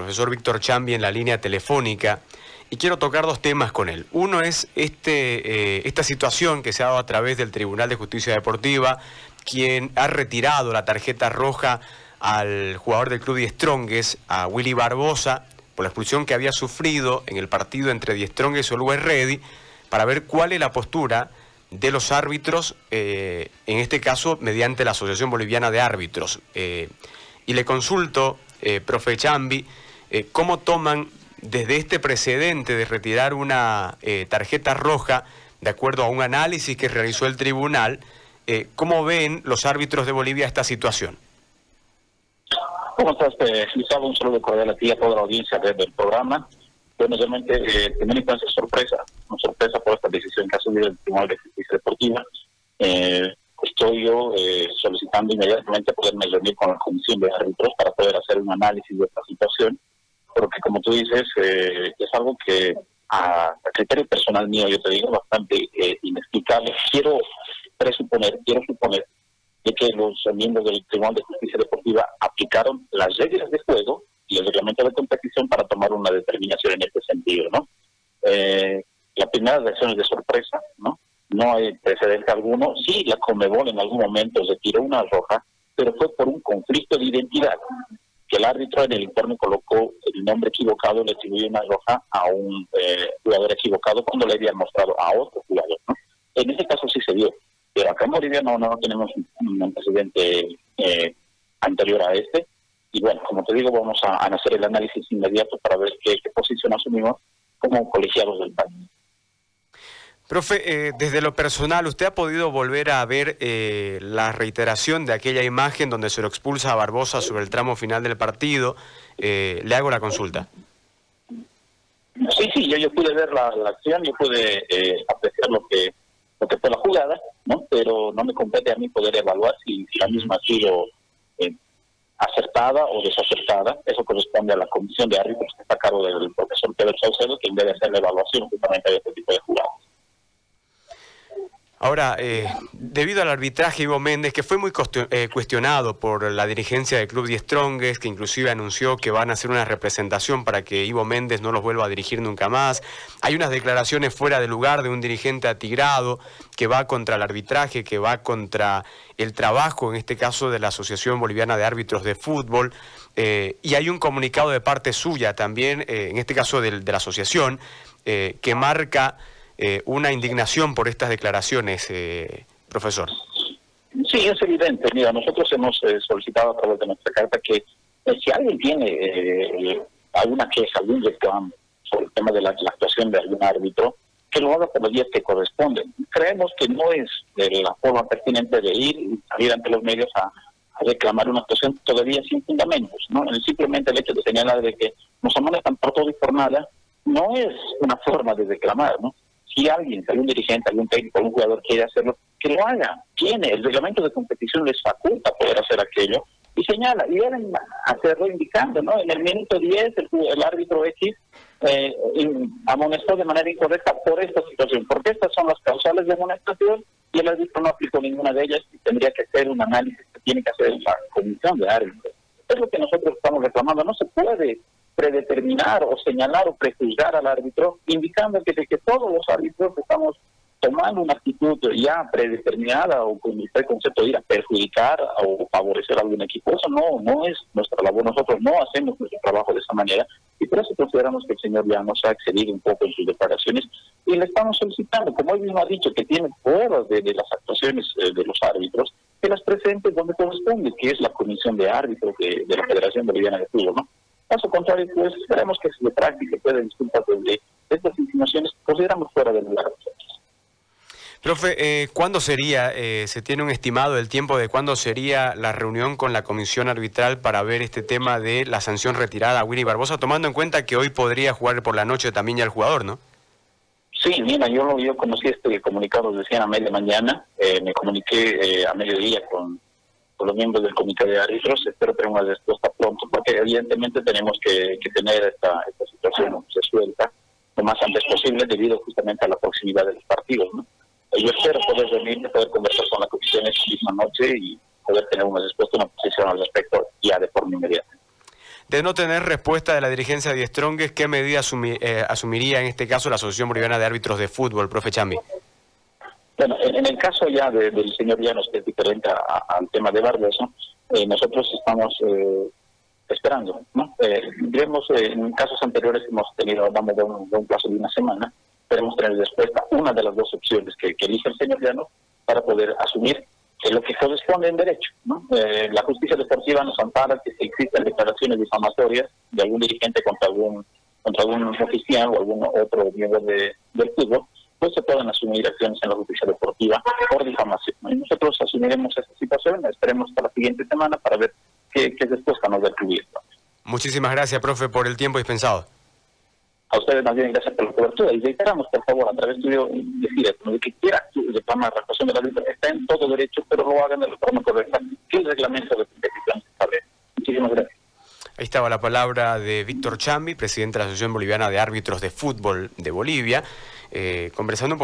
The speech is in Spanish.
profesor Víctor Chambi en la línea telefónica y quiero tocar dos temas con él. Uno es este, eh, esta situación que se ha dado a través del Tribunal de Justicia Deportiva, quien ha retirado la tarjeta roja al jugador del club Die Strongest, a Willy Barbosa, por la expulsión que había sufrido en el partido entre Die Strongest y Always Ready, para ver cuál es la postura de los árbitros, eh, en este caso mediante la Asociación Boliviana de Árbitros. Eh, y le consulto, profe Chambi, cómo toman desde este precedente de retirar una tarjeta roja, de acuerdo a un análisis que realizó el tribunal, cómo ven los árbitros de Bolivia esta situación. ¿Cómo estás, Gustavo? Un saludo cordial a ti a toda la audiencia del programa. Bueno, realmente, eh, primera instancia, sorpresa, una sorpresa por esta decisión que ha subido el Tribunal de Justicia Deportiva. Eh, estoy yo eh, solicitando inmediatamente poderme reunir con la Comisión de Árbitros para poder hacer un análisis de esta situación, porque como tú dices, eh, es algo que a, criterio personal mío, yo te digo, bastante eh, inexplicable. Quiero presuponer, quiero suponer de que los miembros del Tribunal de Justicia Deportiva aplicaron las reglas de juego y el reglamento de competición para tomar una determinación en este sentido, ¿no? Eh, la primera reacción es de sorpresa, ¿no? No hay precedente alguno. Sí, la Comebol en algún momento retiró una roja, pero fue por un conflicto de identidad, que el árbitro en el informe colocó el nombre equivocado, le atribuyó una roja a un eh, jugador equivocado cuando le habían mostrado a otro jugador, ¿no? En ese caso sí se dio, pero acá en Bolivia no, no tenemos un antecedente eh, anterior a este, y bueno, como te digo, vamos a, hacer el análisis inmediato para ver qué, posición asumimos como colegiados del país. Profe, eh, desde lo personal, ¿usted ha podido volver a ver eh, la reiteración de aquella imagen donde se lo expulsa a Barbosa sobre el tramo final del partido? Eh, le hago la consulta. Sí, sí, yo, yo pude ver la, acción, yo pude apreciar lo que, lo que fue la jugada, ¿no? Pero no me compete a mí poder evaluar si, la misma ha sido acertada o desacertada. Eso corresponde a la comisión de árbitros que está a cargo del profesor Pedro Saucedo, quien debe hacer la evaluación justamente de este tipo de jugadas. Ahora, eh, debido al arbitraje Ivo Méndez, que fue muy eh, cuestionado por la dirigencia del Club Die Strongest, que inclusive anunció que van a hacer una representación para que Ivo Méndez no los vuelva a dirigir nunca más. Hay unas declaraciones fuera de lugar de un dirigente atigrado que va contra el arbitraje, que va contra el trabajo, en este caso de la Asociación Boliviana de Árbitros de Fútbol. Eh, y hay un comunicado de parte suya también, en este caso de la asociación, que marca eh, una indignación por estas declaraciones, eh, profesor. Sí, es evidente. Mira, nosotros hemos eh, solicitado a través de nuestra carta que si alguien tiene alguna queja, algún reclamo sobre el tema de la, actuación de algún árbitro, que lo haga por los días que corresponden. Creemos que no es la forma pertinente de ir y salir ante los medios a, reclamar una actuación todavía sin fundamentos. ¿no? Simplemente el hecho de señalar de que nos amonestan por todo y por nada no es una forma de reclamar. ¿no? Si alguien, algún dirigente, algún técnico, algún jugador quiere hacerlo, que lo haga. Tiene, el reglamento de competición les faculta poder hacer aquello y señala, y deben hacerlo indicando, ¿no? En el minuto 10 el, árbitro X eh, amonestó de manera incorrecta por esta situación, porque estas son las causales de amonestación y el árbitro no aplicó ninguna de ellas y tendría que hacer un análisis que tiene que hacer la comisión de árbitros. Es lo que nosotros estamos reclamando, no se puede predeterminar o señalar o prejuzgar al árbitro, indicando que, que todos los árbitros estamos tomando una actitud ya predeterminada o con el concepto de ir a perjudicar o favorecer a algún equipo. Eso no, no es nuestra labor. Nosotros no hacemos nuestro trabajo de esa manera y por eso consideramos que el señor ya ha excedido un poco en sus declaraciones y le estamos solicitando, como él mismo ha dicho, que tiene pruebas de, las actuaciones eh, de los árbitros, que las presentes donde corresponde, que es la Comisión de Árbitros de, de la Federación Boliviana de Fútbol, ¿no? Caso contrario, pues esperemos que se de práctica pueda disculpas de estas insinuaciones consideramos fuera de lugar. Profe, eh, ¿cuándo sería, eh, se tiene un estimado del tiempo de cuándo sería la reunión con la comisión arbitral para ver este tema de la sanción retirada a Willy Barbosa, tomando en cuenta que hoy podría jugar por la noche también ya el jugador, ¿no? Sí, mira, yo, yo conocí este comunicado, decían a media mañana, eh, me comuniqué a mediodía con los miembros del comité de árbitros. Espero tener una respuesta pronto, porque evidentemente tenemos que, tener esta, esta situación resuelta lo más antes posible debido justamente a la proximidad de los partidos. ¿no? Yo espero poder reunirme, poder conversar con la comisión esta misma noche y poder tener una respuesta, una posición al respecto ya de forma inmediata. De no tener respuesta de la dirigencia de Strongest, ¿qué medida eh, asumiría en este caso la Asociación Boliviana de Árbitros de Fútbol, profe Chambi? Bueno, en, el caso ya del señor Llanos, que es diferente al tema de Barbosa, eh, nosotros estamos eh, esperando. ¿no? Eh, en casos anteriores hemos tenido, vamos de un, plazo de una semana, queremos tener respuesta una de las dos opciones que, elige el señor Llanos para poder asumir lo que corresponde en derecho. Eh, la justicia deportiva nos ampara que si existen declaraciones difamatorias de algún dirigente contra algún contra algún oficial o algún otro miembro de, del fútbol, pues se pueden asumir acciones en la justicia deportiva por difamación. Y nosotros asumiremos esa situación, esperemos hasta la siguiente semana para ver qué, qué respuesta nos da el Muchísimas gracias, profe, por el tiempo dispensado. A ustedes bien gracias por la cobertura y reiteramos, por favor, a través de decir de que quiera reclamar la actuación de la vida está en todo derecho, pero lo hagan de la forma correcta, que el reglamento de competición sabe. Muchísimas gracias. Ahí estaba la palabra de Víctor Chambi, presidente de la Asociación Boliviana de Árbitros de Fútbol de Bolivia, eh, conversando